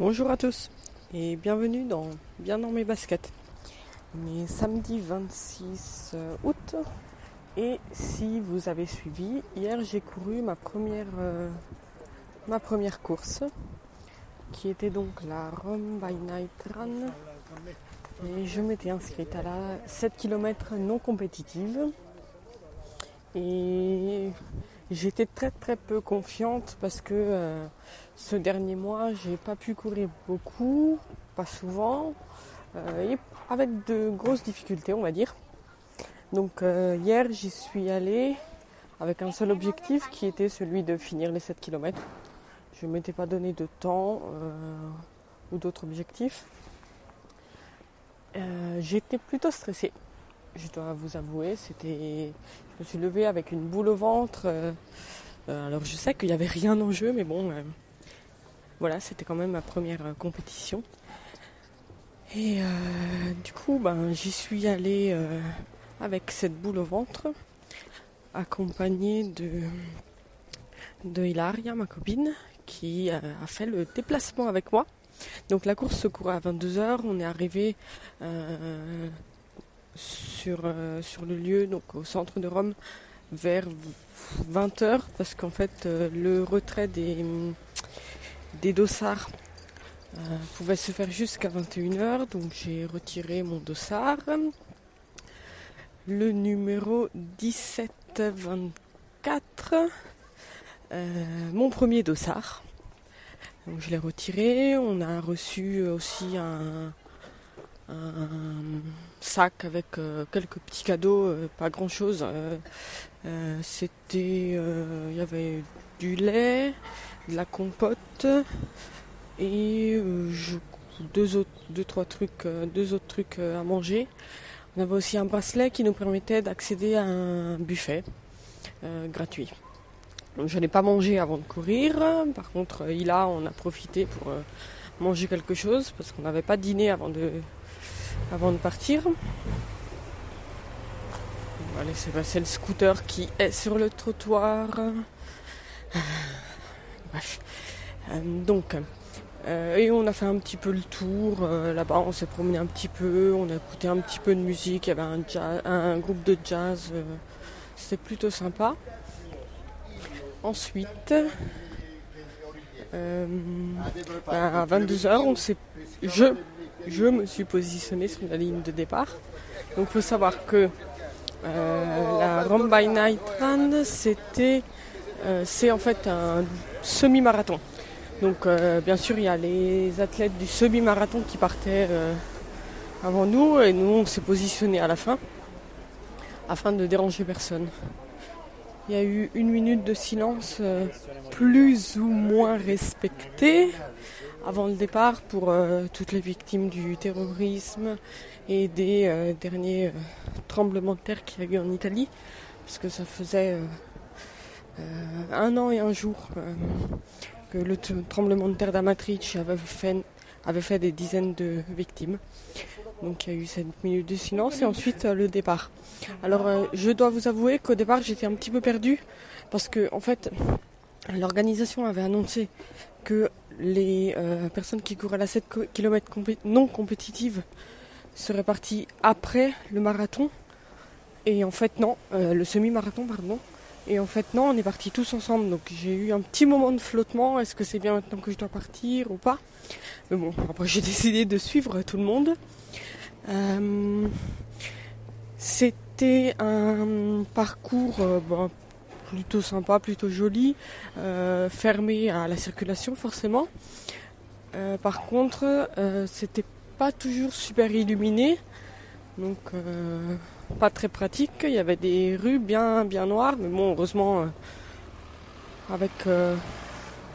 Bonjour à tous et bienvenue dans Bien dans mes baskets. On est samedi 26 euh, août et si vous avez suivi, hier j'ai couru ma première, euh, course qui était donc la Rome by Night Run et je m'étais inscrite à la 7 km non compétitive et j'étais très très peu confiante parce que euh, ce dernier mois j'ai pas pu courir beaucoup, pas souvent, euh, et avec de grosses difficultés on va dire. Donc euh, hier j'y suis allée avec un seul objectif qui était celui de finir les 7 km. Je ne m'étais pas donné de temps ou d'autres objectifs. J'étais plutôt stressée je dois vous avouer. C'était, je me suis levée avec une boule au ventre. Euh, euh, alors je sais qu'il n'y avait rien en jeu, mais bon, euh, voilà, c'était quand même ma première compétition. Et du coup, ben, j'y suis allée avec cette boule au ventre, accompagnée de, de Hilaria, ma copine, qui a fait le déplacement avec moi. Donc la course se courait à 22h, on est arrivé sur, euh, sur le lieu, donc au centre de Rome, vers 20h, parce qu'en fait, euh, le retrait des, des dossards euh, pouvait se faire jusqu'à 21h, donc j'ai retiré mon dossard. Le numéro 1724, mon premier dossard. Donc je l'ai retiré. On a reçu aussi un, un sac avec euh, quelques petits cadeaux, euh, pas grand chose. Euh, c'était, il y avait du lait, de la compote et deux autres, deux trois trucs, deux autres trucs à manger. On avait aussi un bracelet qui nous permettait d'accéder à un buffet gratuit. je n'ai pas mangé avant de courir. Par contre, il a, on a profité pour manger quelque chose parce qu'on n'avait pas dîné avant de, avant de partir. On va laisser passer le scooter qui est sur le trottoir. Bref. Euh, donc, euh, et on a fait un petit peu le tour. Euh, là-bas, on s'est promené un petit peu. On a écouté un petit peu de musique. Il y avait un, un groupe de jazz. C'était plutôt sympa. Ensuite, à 22h, on s'est, je je me suis positionnée sur la ligne de départ. Donc il faut savoir que euh, la Rome by Night Run, euh, c'est en fait un semi-marathon. Donc euh, bien sûr, il y a les athlètes du semi-marathon qui partaient avant nous et nous on s'est positionnés à la fin afin de déranger personne. Il y a eu une minute de silence plus ou moins respectée avant le départ pour euh, toutes les victimes du terrorisme et des euh, derniers euh, tremblements de terre qu'il y a eu en Italie, parce que ça faisait un an et un jour que le tremblement de terre d'Amatrice avait fait, avait fait des dizaines de victimes. Donc il y a eu cette minute de silence et ensuite le départ. Alors je dois vous avouer qu'au départ j'étais un petit peu perdue parce que en fait l'organisation avait annoncé que les euh, personnes qui courent à la 7 km non compétitive seraient parties après le marathon. Et en fait, non, euh, le semi-marathon, pardon. Et en fait, non, on est partis tous ensemble. Donc j'ai eu un petit moment de flottement. Est-ce que c'est bien maintenant que je dois partir ou pas? Mais bon, après j'ai décidé de suivre tout le monde. Euh, c'était un parcours plutôt sympa, plutôt joli, euh, fermé à la circulation forcément. Euh, par contre, euh, c'était pas toujours super illuminé, donc pas très pratique. Il y avait des rues bien bien noires, mais bon, heureusement avec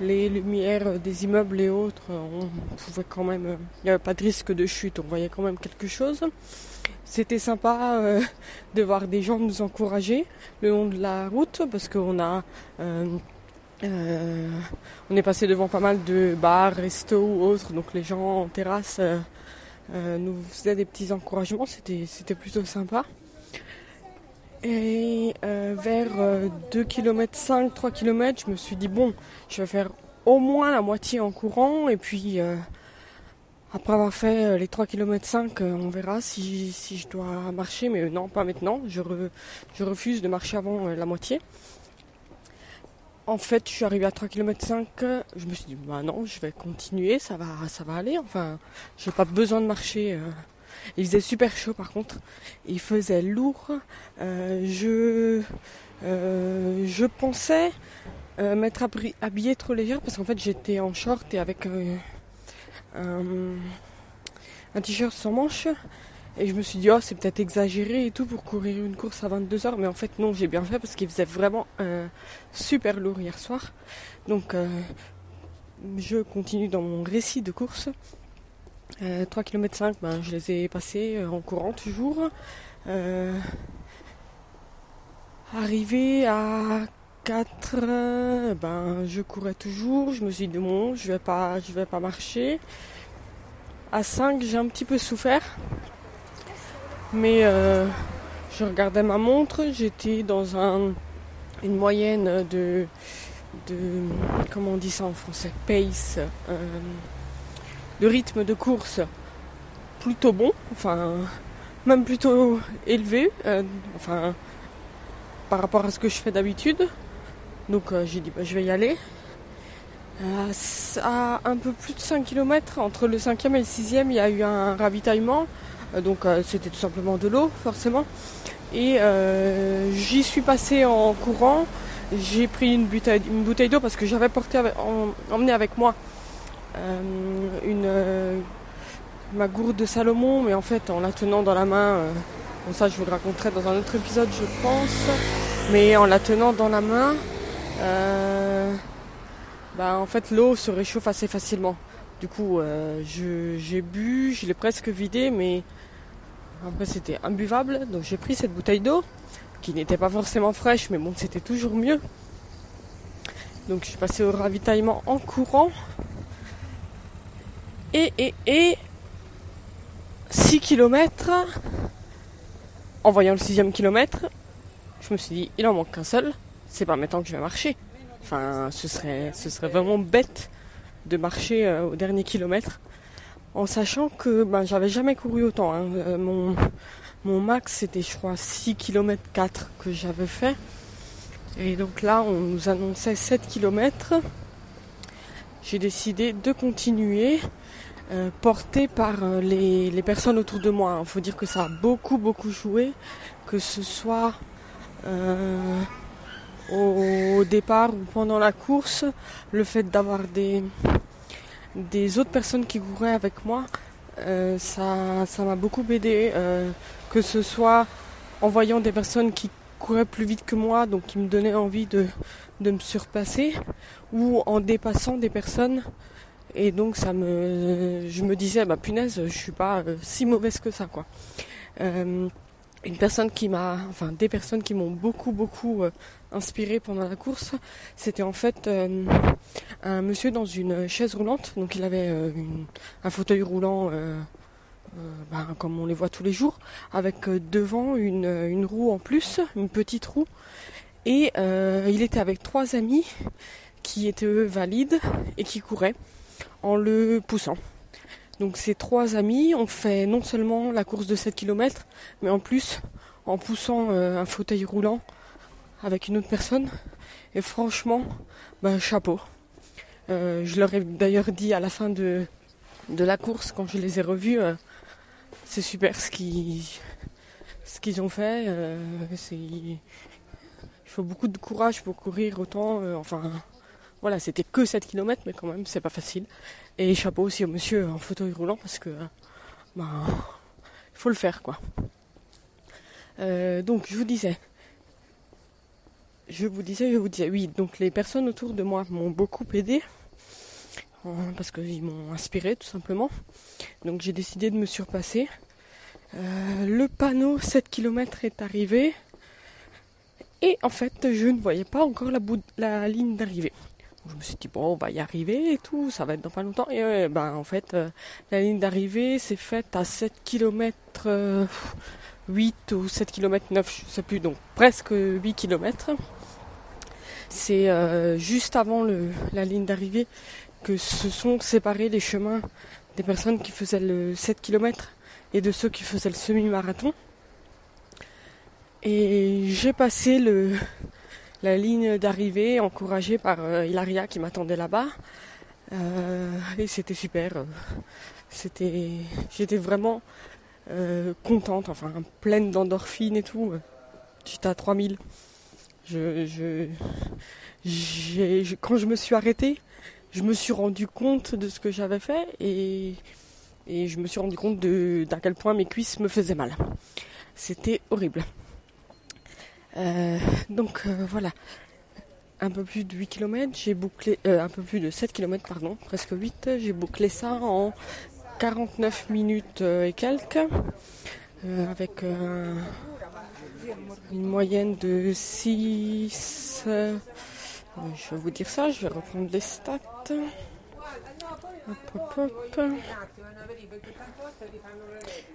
les lumières des immeubles et autres, on pouvait quand même, il n'y avait pas de risque de chute, on voyait quand même quelque chose. C'était sympa euh, de voir des gens nous encourager le long de la route parce qu'on a euh, euh, on est passé devant pas mal de bars, restos ou autres, donc les gens en terrasse nous faisaient des petits encouragements, c'était, c'était plutôt sympa. Et vers 2 km 5, 3 km, je me suis dit bon, je vais faire au moins la moitié en courant. Et puis après avoir fait les 3 km 5, on verra si, si, je dois marcher, mais non, pas maintenant. Je, refuse de marcher avant la moitié. En fait, je suis arrivée à 3 km 5, je me suis dit, bah non, je vais continuer, ça va, ça va aller. Enfin, j'ai pas besoin de marcher. Il faisait super chaud par contre. Il faisait lourd. je, je pensais euh, m'être habillée trop légère parce qu'en fait j'étais en short et avec un, t-shirt sans manches. Et je me suis dit, oh, c'est peut-être exagéré et tout pour courir une course à 22h. Mais en fait, non, j'ai bien fait parce qu'il faisait vraiment euh, super lourd hier soir. Donc, euh, je continue dans mon récit de course. 3 km 5, ben, je les ai passés en courant toujours. arrivé à 4, ben, je courais toujours. Je me suis dit, bon, je vais pas, je vais pas marcher. À 5, j'ai un petit peu souffert. Mais euh, je regardais ma montre. J'étais dans un, une moyenne de, de. Comment on dit ça en français Pace. Euh, de rythme de course plutôt bon. Enfin, même plutôt élevé. Euh, enfin, par rapport à ce que je fais d'habitude. Donc euh, j'ai dit bah, je vais y aller. Euh, à un peu plus de 5 km, entre le 5e et le 6e, il y a eu un ravitaillement. Euh, donc c'était tout simplement de l'eau, forcément. Et j'y suis passé en courant. J'ai pris une bouteille, d'eau parce que j'avais porté emmené avec moi une, ma gourde de Salomon, mais en fait en la tenant dans la main, bon ça je vous le raconterai dans un autre épisode je pense, mais en la tenant dans la main, euh, bah, en fait l'eau se réchauffe assez facilement. Du coup, euh, j'ai bu, je l'ai presque vidé, mais après c'était imbuvable. Donc j'ai pris cette bouteille d'eau, qui n'était pas forcément fraîche, mais bon, c'était toujours mieux. Donc je suis passé au ravitaillement en courant. Et, et, et 6 km. En voyant le sixième kilomètre, je me suis dit, il en manque qu'un seul c'est pas maintenant que je vais marcher. Enfin, ce serait, ce serait vraiment bête de marcher euh, au dernier kilomètre. En sachant que ben, j'avais jamais couru autant. Hein. Euh, mon, mon max c'était je crois 6 km 4 que j'avais fait. Et donc là on nous annonçait 7 km. J'ai décidé de continuer. Euh, porté par les, les, personnes autour de moi. Il faut dire que ça a beaucoup beaucoup joué, que ce soit au départ ou pendant la course, le fait d'avoir des, des autres personnes qui couraient avec moi, euh, ça, ça m'a beaucoup aidé, euh, que ce soit en voyant des personnes qui couraient plus vite que moi, donc qui me donnaient envie de, de me surpasser, ou en dépassant des personnes. Et donc ça me, je me disais, bah punaise, je suis pas euh, si mauvaise que ça, quoi une personne qui m'a, enfin des personnes qui m'ont beaucoup beaucoup euh, inspiré pendant la course, c'était en fait euh, un monsieur dans une chaise roulante, donc il avait euh, un fauteuil roulant ben, comme on les voit tous les jours, avec devant une, une, roue en plus, une petite roue, et il était avec trois amis qui étaient eux valides et qui couraient en le poussant. Donc ces trois amis ont fait non seulement la course de 7 km, mais en plus en poussant euh, un fauteuil roulant avec une autre personne. Et franchement, ben, chapeau. Euh, je leur ai d'ailleurs dit à la fin de, de la course, quand je les ai revus, euh, c'est super ce qu'ils ce qu'ils ont fait. il faut beaucoup de courage pour courir autant. enfin, voilà, c'était que 7 km, mais quand même, c'est pas facile. Et chapeau aussi au monsieur en fauteuil roulant parce que ben, il faut le faire quoi. Euh, donc je vous disais, je vous disais, je vous disais, oui, donc les personnes autour de moi m'ont beaucoup aidé euh, parce qu'ils m'ont inspiré tout simplement. Donc j'ai décidé de me surpasser. Euh, le panneau 7 km est arrivé et en fait je ne voyais pas encore la ligne d'arrivée. Je me suis dit, bon, on va y arriver et tout, ça va être dans pas longtemps. Et ben, en fait, euh, la ligne d'arrivée s'est faite à 7 km 8 ou 7 km 9, je sais plus, donc presque 8 km. C'est juste avant la ligne d'arrivée que se sont séparés les chemins des personnes qui faisaient le 7 km et de ceux qui faisaient le semi-marathon. Et j'ai passé le, la ligne d'arrivée encouragée par euh, Hilaria qui m'attendait là-bas. Euh, et c'était super. C'était, j'étais vraiment euh, contente, enfin pleine d'endorphines et tout. J'étais à 3000. Je, je, quand je me suis arrêtée, je me suis rendu compte de ce que j'avais fait et, je me suis rendu compte d'à quel point mes cuisses me faisaient mal. C'était horrible. Donc euh, voilà, un peu plus de 8 km, j'ai bouclé, euh, un peu plus de 7 km, pardon, presque 8, j'ai bouclé ça en 49 minutes et quelques, avec une moyenne de 6, je vais vous dire ça, je vais reprendre les stats.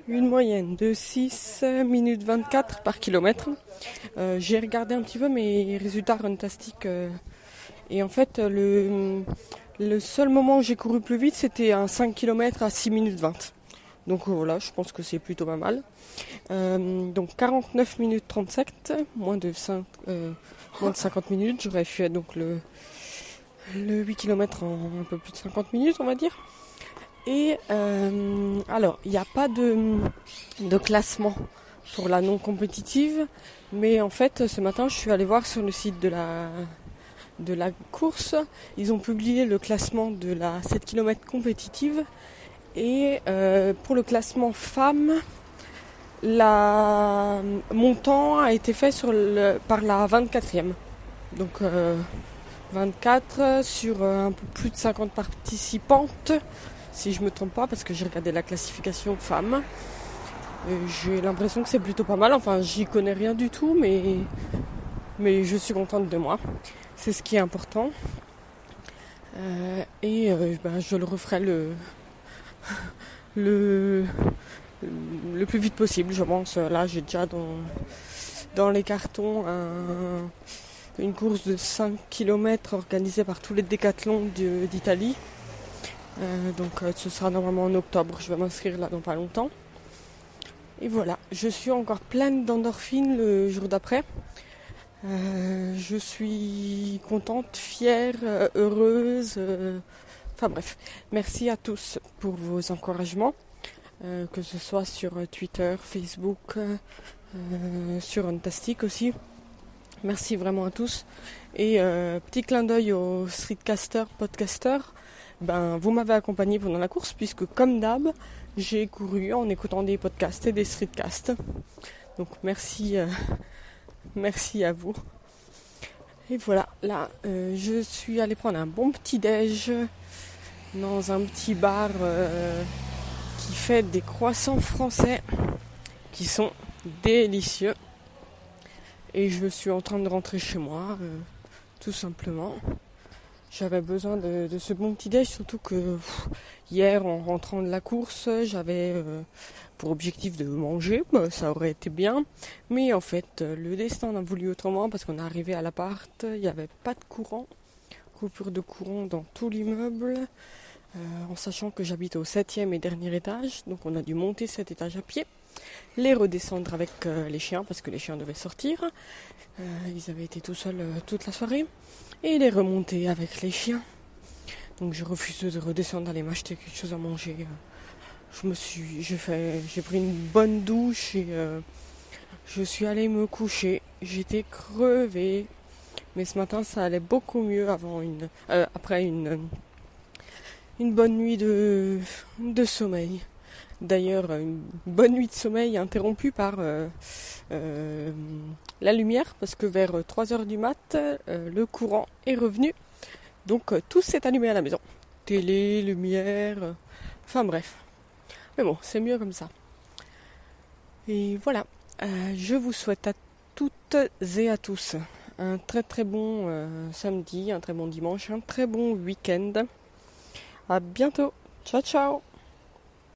Une moyenne de 6 minutes 24 par kilomètre. Euh, j'ai regardé un petit peu mes résultats runtastiques euh, et en fait le, seul moment où j'ai couru plus vite c'était un 5 km à 6 minutes 20. Donc voilà, je pense que c'est plutôt pas mal. Euh, donc 49 minutes 37, moins de, 5, moins de 50 minutes. J'aurais fait donc le, le 8 km en un peu plus de 50 minutes, on va dire. Et euh, alors, il n'y a pas de, classement pour la non compétitive, mais en fait, ce matin, je suis allée voir sur le site de la, course, ils ont publié le classement de la 7 km compétitive. Et euh, pour le classement femmes, la, mon temps a été fait par la 24e. Donc euh, 24 sur un peu plus de 50 participantes si je me trompe pas, parce que j'ai regardé la classification femmes. J'ai l'impression que c'est plutôt pas mal. Enfin, j'y connais rien du tout, mais, je suis contente de moi. C'est ce qui est important. Euh, et euh, ben, je le referai le, plus vite possible, je pense. Là, j'ai déjà dans, dans les cartons une course de 5 km organisée par tous les décathlons d'Italie. Euh, donc euh, ce sera normalement en octobre, je vais m'inscrire là dans pas longtemps. Et voilà, je suis encore pleine d'endorphines le jour d'après. Euh, je suis contente, fière, heureuse. Enfin bref, merci à tous pour vos encouragements, que ce soit sur Twitter, Facebook, sur Fantastic aussi. Merci vraiment à tous. Et petit clin d'œil aux streetcasters, podcasters ben, vous m'avez accompagné pendant la course puisque comme d'hab, j'ai couru en écoutant des podcasts et des streetcasts. Donc merci, euh, merci à vous. Et voilà, là, euh, je suis allée prendre un bon petit déj dans un petit bar euh, qui fait des croissants français qui sont délicieux. Et je suis en train de rentrer chez moi, tout simplement. J'avais besoin de, ce bon petit déj, surtout que hier en rentrant de la course, j'avais euh, pour objectif de manger, bah, ça aurait été bien, mais en fait le destin a voulu autrement parce qu'on est arrivé à l'appart, il n'y avait pas de courant, coupure de courant dans tout l'immeuble, euh, en sachant que j'habite au septième et dernier étage, donc on a dû monter cet étage à pied, les redescendre avec euh, les chiens parce que les chiens devaient sortir, ils avaient été tout seuls toute la soirée et les remonter avec les chiens. Donc je refuse de redescendre aller m'acheter quelque chose à manger. Je me suis, j'ai fait, j'ai pris une bonne douche et euh, je suis allée me coucher. J'étais crevée, mais ce matin ça allait beaucoup mieux euh, après une, bonne nuit de sommeil. D'ailleurs, une bonne nuit de sommeil interrompue par euh, euh, la lumière, parce que vers 3h du mat, euh, le courant est revenu. Donc tout s'est allumé à la maison. Télé, lumière, enfin bref. Mais bon, c'est mieux comme ça. Et voilà, je vous souhaite à toutes et à tous un très très bon samedi, un très bon dimanche, un très bon week-end. À bientôt. Ciao ciao